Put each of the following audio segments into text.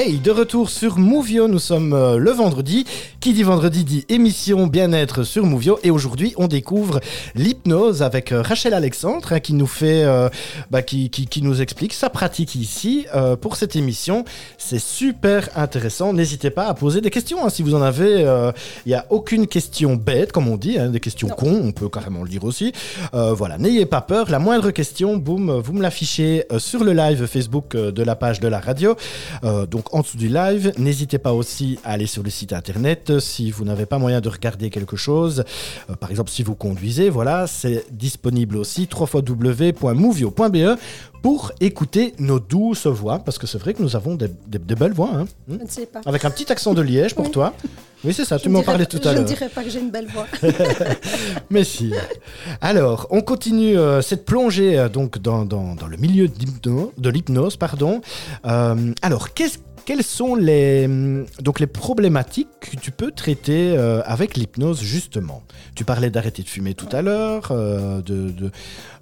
Hey, de retour sur Movio, nous sommes euh, le vendredi. Qui dit vendredi dit émission bien-être sur Movio. Et aujourd'hui, on découvre l'hypnose avec euh, Rachel Alexandre hein, qui nous fait, euh, bah, qui, qui, qui nous explique sa pratique ici euh, pour cette émission. C'est super intéressant. N'hésitez pas à poser des questions hein, si vous en avez. Il n'y a aucune question bête, comme on dit, hein, des questions cons, on peut carrément le dire aussi. Voilà, n'ayez pas peur. La moindre question, boum, vous me l'affichez sur le live Facebook de la page de la radio. Donc en dessous du live, n'hésitez pas aussi à aller sur le site internet si vous n'avez pas moyen de regarder quelque chose. Euh, par exemple, si vous conduisez, voilà, c'est disponible aussi www.movio.be pour écouter nos douces voix, parce que c'est vrai que nous avons des, des- des belles voix, hein. Je ne sais pas. avec un petit accent de Liège pour Oui. toi. Oui, c'est ça, tu Je m'en parlais tout à Je l'heure. ne dirais pas que j'ai une belle voix. Mais si. Alors, on continue euh, cette plongée euh, donc dans, dans- dans le milieu de l'hypnose, pardon. Euh, alors, qu'est-ce- quelles sont les hum, donc les problématiques que tu peux traiter euh, avec l'hypnose justement? Tu parlais d'arrêter de fumer tout à l'heure, euh, de,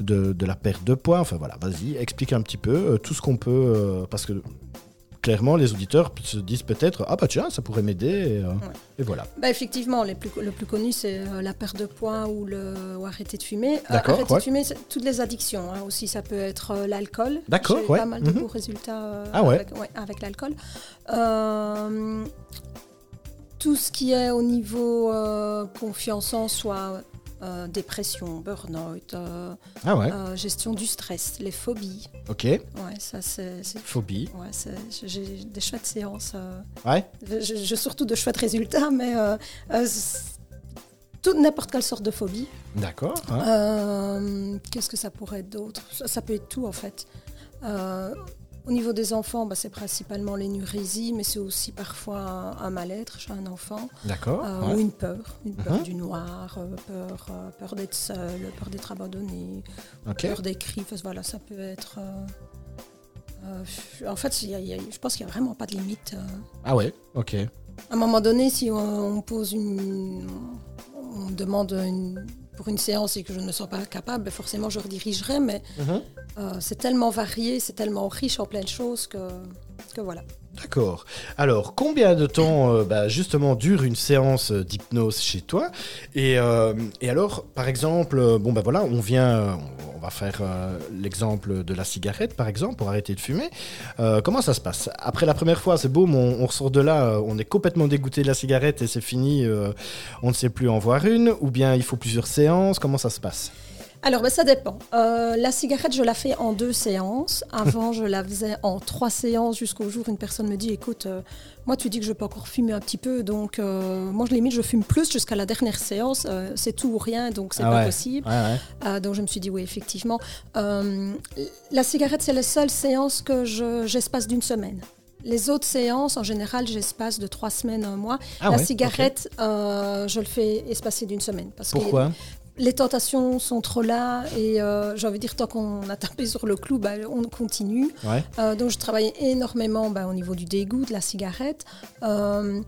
de, la perte de poids. Enfin voilà, vas-y, explique un petit peu euh, tout ce qu'on peut parce que clairement les auditeurs se disent peut-être ah bah tiens ça pourrait m'aider et, euh, et voilà. Bah, effectivement, les plus, le plus connu, c'est euh, la perte de poids ou, le, ou arrêter de fumer. Euh, D'accord, arrêter ouais. de fumer, toutes les addictions. hein, aussi, ça peut être l'alcool. D'accord, ouais, pas mal de mhm. bons résultats Ah ouais. avec, l'alcool. Tout ce qui est au niveau confiance en soi, euh, dépression, burn-out, euh, Ah ouais, euh, gestion du stress, les phobies. ok. Ouais, ça, c'est. Phobie. Ouais, j'ai des chouettes séances. Ouais. je- J'ai surtout de chouettes résultats, mais toute n'importe quelle sorte de phobie. D'accord. Qu'est-ce que ça pourrait être d'autre? Ça, ça peut être tout en fait. Au niveau des enfants, bah, c'est principalement l'énurésie, mais c'est aussi parfois un, un mal-être chez un enfant D'accord. euh, ouais. ou une peur, une peur Mhm. du noir, euh, peur, euh, peur d'être seul, peur d'être abandonné, peur des cris. Enfin, voilà, ça peut être. euh, en fait, il y a- il y a- je pense qu'il n'y a vraiment pas de limite. Ah ouais. Ok. À un moment donné, si on, on pose une. On demande une- pour une séance et que je ne me sens pas capable, ben forcément je redirigerai, mais euh, c'est tellement varié, c'est tellement riche en plein de choses que, voilà. D'accord. Alors, combien de temps, euh, bah, justement, dure une séance euh, d'hypnose chez toi? Et, euh, et alors, par exemple, bon, bah voilà, on vient, on va faire l'exemple de la cigarette, par exemple, pour arrêter de fumer. Comment ça se passe? Après la première fois, c'est beau, on, on ressort de là, on est complètement dégoûté de la cigarette et c'est fini, on ne sait plus en voir une, ou bien il faut plusieurs séances, comment ça se passe? Alors, ben, ça dépend. Euh, la cigarette, je la fais en deux séances. Avant, je la faisais en trois séances jusqu'au jour où une personne me dit Écoute, euh, moi, tu dis que je peux encore fumer un petit peu, donc euh, moi, je limite, je fume plus jusqu'à la dernière séance. C'est tout ou rien, donc c'est Ah pas ouais. possible. Ouais, ouais. Donc, je me suis dit Oui, effectivement. La cigarette, c'est la seule séance que je- j'espace d'une semaine. Les autres séances, en général, j'espace de trois semaines, un mois. Ah la cigarette, euh, je le fais espacer d'une semaine. Parce que Pourquoi? Les tentations sont trop là et euh, j'ai envie de dire tant qu'on a tapé sur le clou, bah, on continue. Ouais. Euh, donc je travaille énormément bah, au niveau du dégoût de la cigarette. Euh,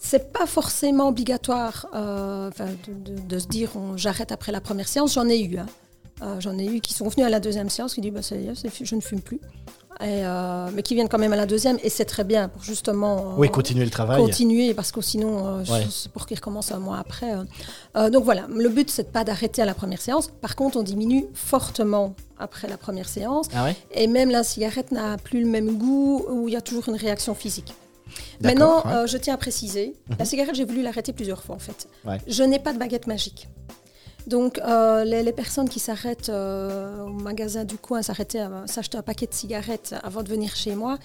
c'est pas forcément obligatoire euh, de, de- de se dire j'arrête après la première séance. J'en ai eu. hein. J'en ai eu qui sont venus à la deuxième séance qui disent bah, ça y est, c'est fi- je ne fume plus. Et, euh, mais qui viennent quand même à la deuxième et c'est très bien pour justement euh, Oui, continuer le travail. continuer parce que sinon, euh, Ouais. c'est pour qu'ils recommencent un mois après. euh. Euh, donc voilà, le but, c'est pas d'arrêter à la première séance. Par contre, on diminue fortement après la première séance. Ah ouais Et même la cigarette n'a plus le même goût où il y a toujours une réaction physique. Maintenant, ouais. Mhm. euh, je tiens à préciser, la cigarette, j'ai voulu l'arrêter plusieurs fois en fait. Ouais. Je n'ai pas de baguette magique. Donc, euh, les, les personnes qui s'arrêtent euh, au magasin du coin, s'arrêter à s'acheter un paquet de cigarettes avant de venir chez moi,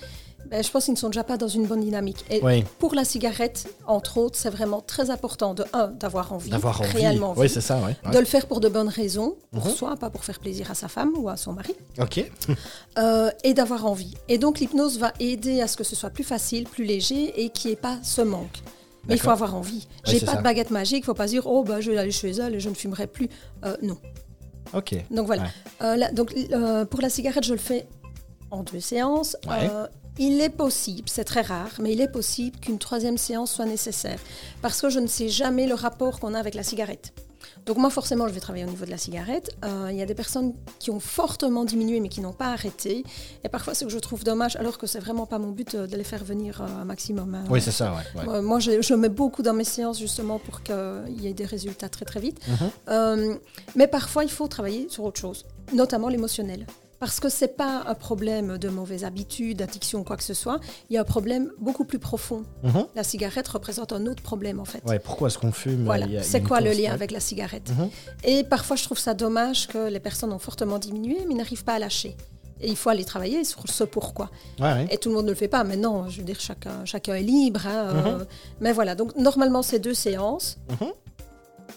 ben, je pense qu'ils ne sont déjà pas dans une bonne dynamique. Et Oui, pour la cigarette, entre autres, c'est vraiment très important de un d'avoir envie, d'avoir envie. réellement Oui, c'est ça, ouais. de le faire pour de bonnes raisons, pour Mhm. soi, pas pour faire plaisir à sa femme ou à son mari, Ok. euh, et d'avoir envie. Et donc l'hypnose va aider à ce que ce soit plus facile, plus léger et qu'il n'y ait pas ce manque. Mais il faut avoir envie. J'ai pas ça. de baguette magique, il faut pas dire oh bah je vais aller chez elle et je ne fumerai plus. Euh, non. Ok. Donc voilà. Ouais. Euh, donc euh, pour la cigarette, je le fais en deux séances. Ouais. Il est possible, c'est très rare, mais il est possible qu'une troisième séance soit nécessaire parce que je ne sais jamais le rapport qu'on a avec la cigarette. Donc moi, forcément, je vais travailler au niveau de la cigarette. Euh, Il y a des personnes qui ont fortement diminué, mais qui n'ont pas arrêté. Et parfois, ce que je trouve dommage, alors que c'est vraiment pas mon but euh, de les faire venir euh, un maximum. hein. Oui, c'est ça, ouais. ouais. Moi, je, je mets beaucoup dans mes séances justement pour qu'il y ait des résultats très très vite. Mhm. Euh, mais parfois, il faut travailler sur autre chose, notamment l'émotionnel. Parce que ce n'est pas un problème de mauvaise habitude, d'addiction ou quoi que ce soit. Il y a un problème beaucoup plus profond. Mhm. La cigarette représente un autre problème en fait. Ouais, pourquoi est-ce qu'on fume? Voilà, c'est quoi le lien avec la cigarette? Mhm. Et parfois, je trouve ça dommage que les personnes ont fortement diminué, mais n'arrivent pas à lâcher. Et il faut aller travailler sur ce pourquoi. Ouais, ouais. Et tout le monde ne le fait pas. Mais non, je veux dire, chacun, chacun est libre. hein, euh, Mhm. mais voilà, donc normalement, c'est deux séances.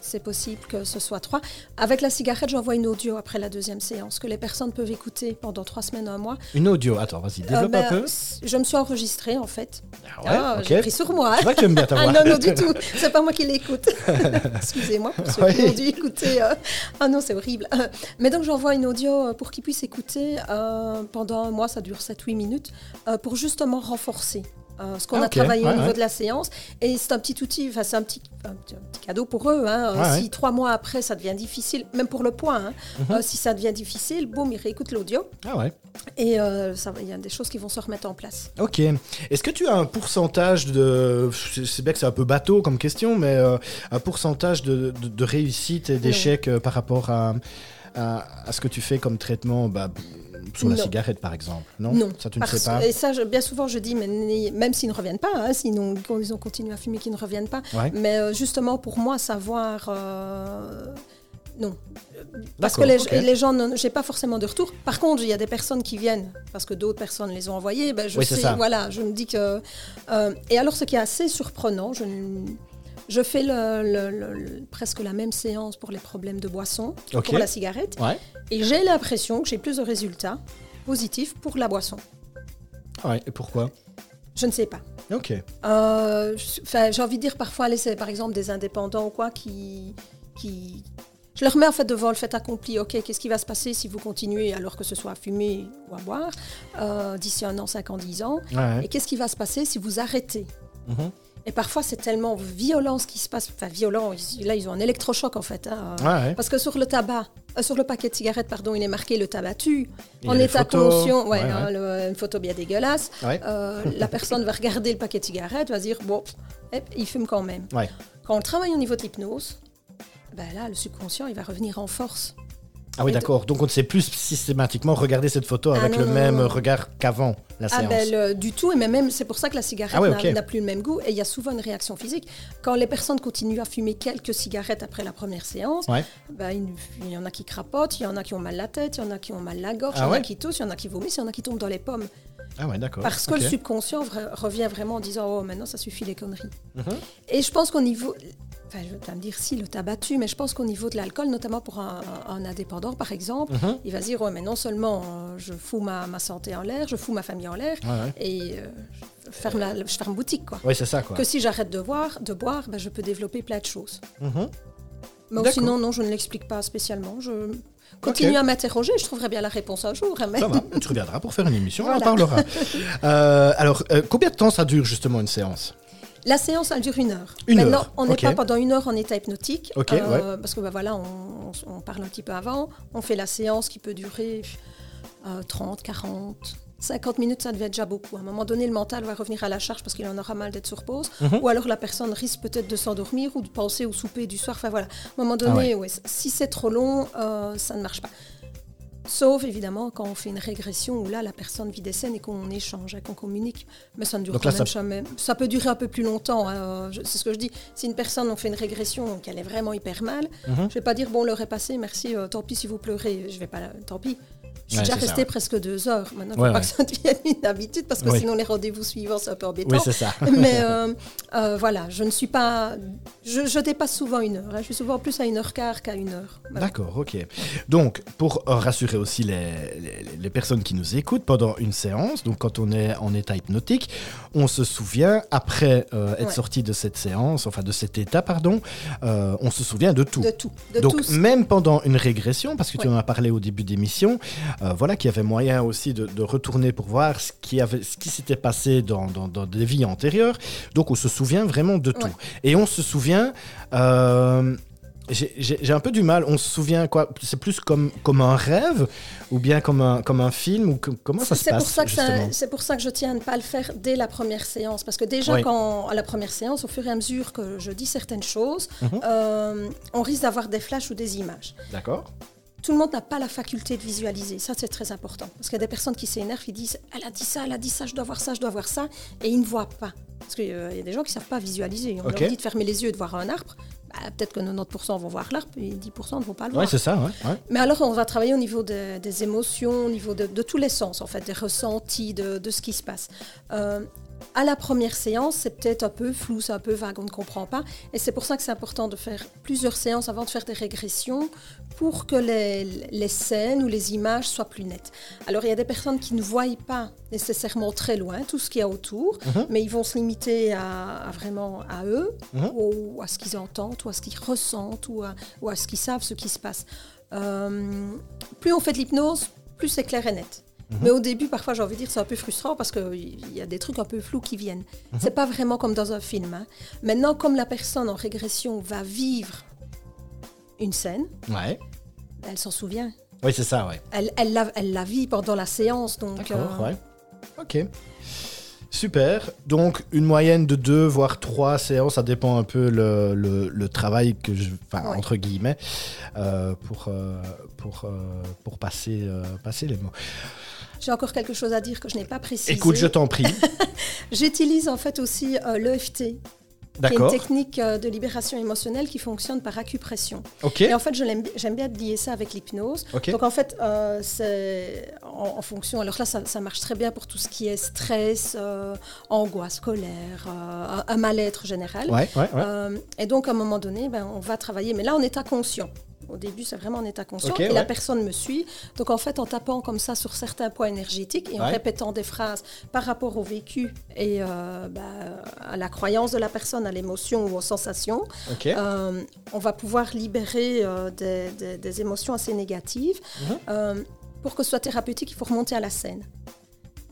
C'est possible que ce soit trois. Avec la cigarette, j'envoie une audio après la deuxième séance que les personnes peuvent écouter pendant trois semaines, un mois. Une audio. Attends, vas-y, Euh, développe un peu. s- Je me suis enregistrée en fait. Ah ouais, Ah, ok. J'ai pris sur moi. C'est que bien ta Ah non, non, du tout. C'est pas moi qui l'écoute. Excusez-moi pour ceux qui ont dû écouter. euh, Ah non, c'est horrible. Euh, Mais donc, j'envoie une audio euh, pour qu'ils puissent écouter euh, pendant un mois, ça dure 7-8 minutes, euh, pour justement renforcer. Euh, ce qu'on Ah, a travaillé Ouais, au niveau ouais. de la séance. Et c'est un petit outil, enfin, c'est un petit, un cadeau pour eux. hein. Euh, Ouais, si trois mois après, ça devient difficile, même pour le point, hein, Mhm. euh, si ça devient difficile, boum, ils réécoutent l'audio. Ah ouais. Et euh, il y a des choses qui vont se remettre en place. Ok. Est-ce que tu as un pourcentage de. Sais bien que c'est un peu bateau comme question, mais un pourcentage de, de- de réussite et d'échec par rapport à, à, à ce que tu fais comme traitement? Bah, sur la Non. cigarette, par exemple Non, Non, Ça, tu ne Parce- sais pas Et ça, je- bien souvent, je dis, mais même s'ils ne reviennent pas, hein, sinon ils ont continué à fumer, qu'ils ne reviennent pas. Ouais. Mais euh, justement, pour moi, savoir. euh, non. Parce que les, ok. les gens, je n'ai pas forcément de retour. Par contre, il y a des personnes qui viennent parce que d'autres personnes les ont envoyées. Ben, je Oui, sais, ça. voilà, je me dis que. euh, et alors, ce qui est assez surprenant, je, ne- je fais le- le- le- le- presque la même séance pour les problèmes de boisson, pour la cigarette, Ouais. et j'ai l'impression que j'ai plus de résultats positifs pour la boisson. Ah ouais. Et pourquoi? Je ne sais pas. Ok. Euh, j'ai envie de dire parfois, c'est par exemple des indépendants ou quoi qui, qui... Je leur mets en fait devant le fait accompli. Ok, qu'est-ce qui va se passer si vous continuez alors que ce soit à fumer ou à boire euh, d'ici un an, cinq ans, dix ans? Ouais. Et qu'est-ce qui va se passer si vous arrêtez? Mhm. Et parfois, c'est tellement violent ce qui se passe. Enfin, violent, là, ils ont un électrochoc en fait. hein. Ouais, ouais. Parce que sur le tabac, euh, sur le paquet de cigarettes, pardon, il est marqué le tabac tue. Il En état conscient, ouais, hein, le- une photo bien dégueulasse. Euh, la personne va regarder le paquet de cigarettes, va se dire bon, il fume quand même. Quand on travaille au niveau de l'hypnose, ben là, le subconscient, il va revenir en force. Ah oui, d'accord. Donc on ne sait plus systématiquement regarder cette photo Ah avec non, le non, même non. regard qu'avant la Ah séance. ben, le- du tout, et même c'est pour ça que la cigarette Ah n'a plus le même goût, et il y a souvent une réaction physique. Quand les personnes continuent à fumer quelques cigarettes après la première séance, Ouais. ben, il, il y en a qui crapotent, il y en a qui ont mal la tête, il y en a qui ont mal la gorge, Ah il y en ouais a qui toussent, il y en a qui vomissent, il y en a qui tombent dans les pommes. Ah ouais, d'accord. Parce que le subconscient revient vraiment en disant Oh, maintenant ça suffit les conneries. Mhm. Et je pense qu'au niveau. Enfin, je vais pas me dire si le tabac tue, mais je pense qu'au niveau de l'alcool, notamment pour un, un indépendant par exemple, Mhm. il va se dire Ouais, mais non seulement euh, je fous ma, ma santé en l'air, je fous ma famille en l'air, Ouais, ouais. et euh, je, ferme la, je ferme boutique. Quoi. Ouais, c'est ça, quoi. Que si j'arrête de boire, de boire ben, je peux développer plein de choses. Mhm. Mais sinon, non, je ne l'explique pas spécialement. Je continue à m'interroger, je trouverai bien la réponse un jour. hein, mais- Ça va, tu reviendras pour faire une émission, on en parlera. Euh, alors, euh, combien de temps ça dure justement une séance? La séance, elle dure une heure. Une Maintenant, heure, on n'est pas pendant une heure en état hypnotique. Euh, Parce que bah, voilà, on, parle un petit peu avant. On fait la séance qui peut durer euh, 30, 40, 50 minutes, ça devient déjà beaucoup. À un moment donné, le mental va revenir à la charge parce qu'il en aura mal d'être sur pause. Mhm. Ou alors la personne risque peut-être de s'endormir ou de penser au souper du soir. Enfin voilà. À un moment donné, Ah ouais, si c'est trop long, euh, ça ne marche pas. Sauf évidemment quand on fait une régression où là la personne vit des scènes et qu'on échange et qu'on communique. Mais ça ne dure Donc quand là, même ça- jamais. Ça peut durer un peu plus longtemps. hein. Je- C'est ce que je dis. Si une personne on fait une régression qu'elle est vraiment hyper mal, Mhm. je vais pas dire bon l'heure est passée, merci, euh, tant pis si vous pleurez. Je vais pas. Tant pis. Je suis Ouais, déjà c'est ça, restée ouais. presque deux heures. Maintenant, il ne faut pas que ça devienne une habitude parce que Oui. sinon les rendez-vous suivants c'est un peu embêtant. Oui, c'est ça. Mais euh, euh, voilà, je ne suis pas. Je, je dépasse souvent une heure. hein. Je suis souvent plus à une heure quart qu'à une heure. Voilà. D'accord, ok. Donc, pour euh, rassurer aussi les, les- les personnes qui nous écoutent pendant une séance, donc quand on est en état hypnotique, on se souvient, après euh, être sorti de cette séance, enfin de cet état, pardon, on se souvient de tout. De tout. De Donc même pendant une régression, parce que tu en as parlé au début d'émission, euh, voilà qu'il y avait moyen aussi de, de retourner pour voir ce qui, avait, ce qui s'était passé dans, dans- dans des vies antérieures. Donc on se souvient vraiment de tout. Ouais. Et on se souvient, euh, j'ai- un peu du mal. On se souvient quoi? C'est plus comme, comme un rêve ou bien comme un, comme un film ou que- comment ça se C'est passe pour ça, que ça- justement? c'est pour ça que je tiens à ne pas le faire dès la première séance. Parce que déjà, Oui. quand, à la première séance, au fur et à mesure que je dis certaines choses, Mhm. euh, on risque d'avoir des flashs ou des images. D'accord. Tout le monde n'a pas la faculté de visualiser. Ça, c'est très important. Parce qu'il y a des personnes qui s'énervent, ils disent Elle a dit ça, elle a dit ça, je dois voir ça, je dois voir ça. Et ils ne voient pas. Parce qu'il y a des gens qui ne savent pas visualiser. On leur dit de fermer les yeux et de voir un arbre. Bah, Peut-être que 90% vont voir l'arbre et 10% ne vont pas le voir. c'est ça. Ouais, ouais. Mais alors, on va travailler au niveau de- des émotions, au niveau de, de tous les sens, en fait, des ressentis, de, de ce qui se passe. Euh, à la première séance, c'est peut-être un peu flou, c'est un peu vague, on ne comprend pas. Et c'est pour ça que c'est important de faire plusieurs séances avant de faire des régressions pour que les, les scènes ou les images soient plus nettes. Alors, il y a des personnes qui ne voient pas nécessairement très loin tout ce qu'il y a autour, Mhm. mais ils vont se limiter à, à vraiment à eux, Mhm. ou à ce qu'ils entendent, ou à ce qu'ils ressentent, ou à, ou à ce qu'ils savent, ce qui se passe. Euh, plus on fait de l'hypnose, plus c'est clair et net. Mhm. Mais au début, parfois, j'ai envie de dire, c'est un peu frustrant parce qu'il y a des trucs un peu flous qui viennent. Mhm. C'est pas vraiment comme dans un film. hein. Maintenant, comme la personne en régression va vivre une scène, Ouais. elle s'en souvient. Oui, c'est ça, ouais. Elle, elle, la, elle la vit pendant la séance. Donc, D'accord, euh, ouais. Ok. Super. Donc, une moyenne de deux, voire trois séances, ça dépend un peu le, le- le travail que je. Enfin, Ouais. entre guillemets, euh, pour, euh, pour, euh, pour passer, passer les mots. J'ai encore quelque chose à dire que je n'ai pas précisé. Écoute, je t'en prie. J'utilise en fait aussi euh, l'EFT, qui est une technique euh, de libération émotionnelle qui fonctionne par acupression. Ok. Et en fait, j'aime bien lier ça avec l'hypnose. Ok. Donc en fait, euh, c'est en, en fonction. Alors là, ça, ça marche très bien pour tout ce qui est stress, euh, angoisse, colère, euh, un, mal-être général. Ouais, ouais, ouais. Et donc à un moment donné, ben, on va travailler, mais là en état conscient. Au début, c'est vraiment en état conscient. Et ouais. la personne me suit. Donc, en fait, en tapant comme ça sur certains points énergétiques et en Ouais. répétant des phrases par rapport au vécu et euh, bah, à la croyance de la personne, à l'émotion ou aux sensations, euh, on va pouvoir libérer euh, des, des- des émotions assez négatives. Mhm. Pour que ce soit thérapeutique, il faut remonter à la scène.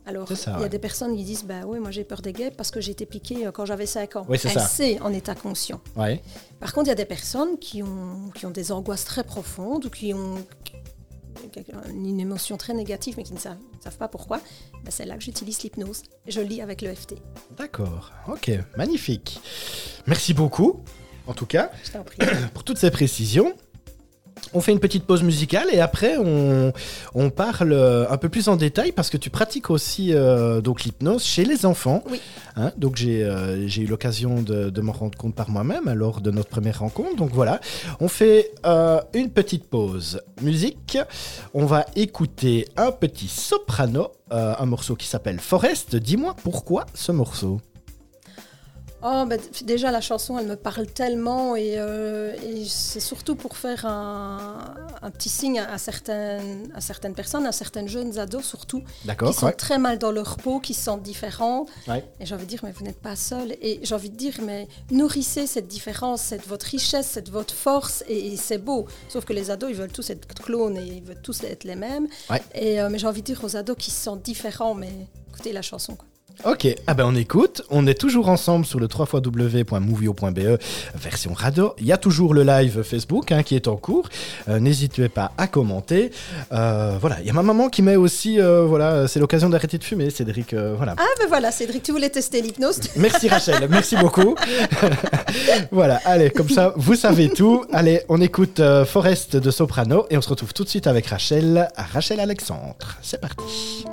Alors, il y a des personnes qui disent bah oui, moi j'ai peur des guêpes parce que j'ai été piquée euh, quand j'avais 5 ans. Oui, c'est Elle ça. sait en état conscient. Ouais. Par contre, il y a des personnes qui ont, qui ont des angoisses très profondes ou qui ont une émotion très négative mais qui ne savent, ne savent pas pourquoi. Ben, c'est là que j'utilise l'hypnose. Je lis avec l'EFT. D'accord. Ok. Magnifique. Merci beaucoup, en tout cas. Je t'en prie. pour toutes ces précisions. On fait une petite pause musicale et après on, on parle euh, un peu plus en détail parce que tu pratiques aussi euh, donc l'hypnose chez les enfants. Oui. Hein, donc j'ai euh, j'ai eu l'occasion de, de m'en rendre compte par moi-même lors de notre première rencontre. Donc voilà, on fait euh, une petite pause musique. On va écouter un petit soprano, un morceau qui s'appelle Forest. Dis-moi pourquoi ce morceau Oh, ben, déjà, la chanson, elle me parle tellement et, euh, et c'est surtout pour faire un, un petit signe à, à certaines, à certaines personnes, à certaines jeunes ados surtout, qui sont ouais. très mal dans leur peau, qui se sentent différents. Ouais. Et j'ai envie de dire, mais vous n'êtes pas seul. Et j'ai envie de dire, mais nourrissez cette différence, c'est votre richesse, c'est votre force, et, et c'est beau. Sauf que les ados, ils veulent tous être clones et ils veulent tous être les mêmes. Ouais. Et, euh, mais j'ai envie de dire aux ados qui se sentent différents, mais écoutez la chanson. Quoi. Ok, ah ben on écoute, on est toujours ensemble sur le 3xw.movio.be version radio. Il y a toujours le live Facebook hein, qui est en cours. Euh, N'hésitez pas à commenter. Euh, voilà, il y a ma maman qui met aussi, euh, voilà, c'est l'occasion d'arrêter de fumer, Cédric. voilà. Ah ben voilà, Cédric, tu voulais tester l'hypnose Merci Rachel, merci beaucoup. voilà, allez, comme ça, vous savez tout. Allez, on écoute Forest de Soprano et on se retrouve tout de suite avec Rachel, Rachel Alexandre. C'est parti.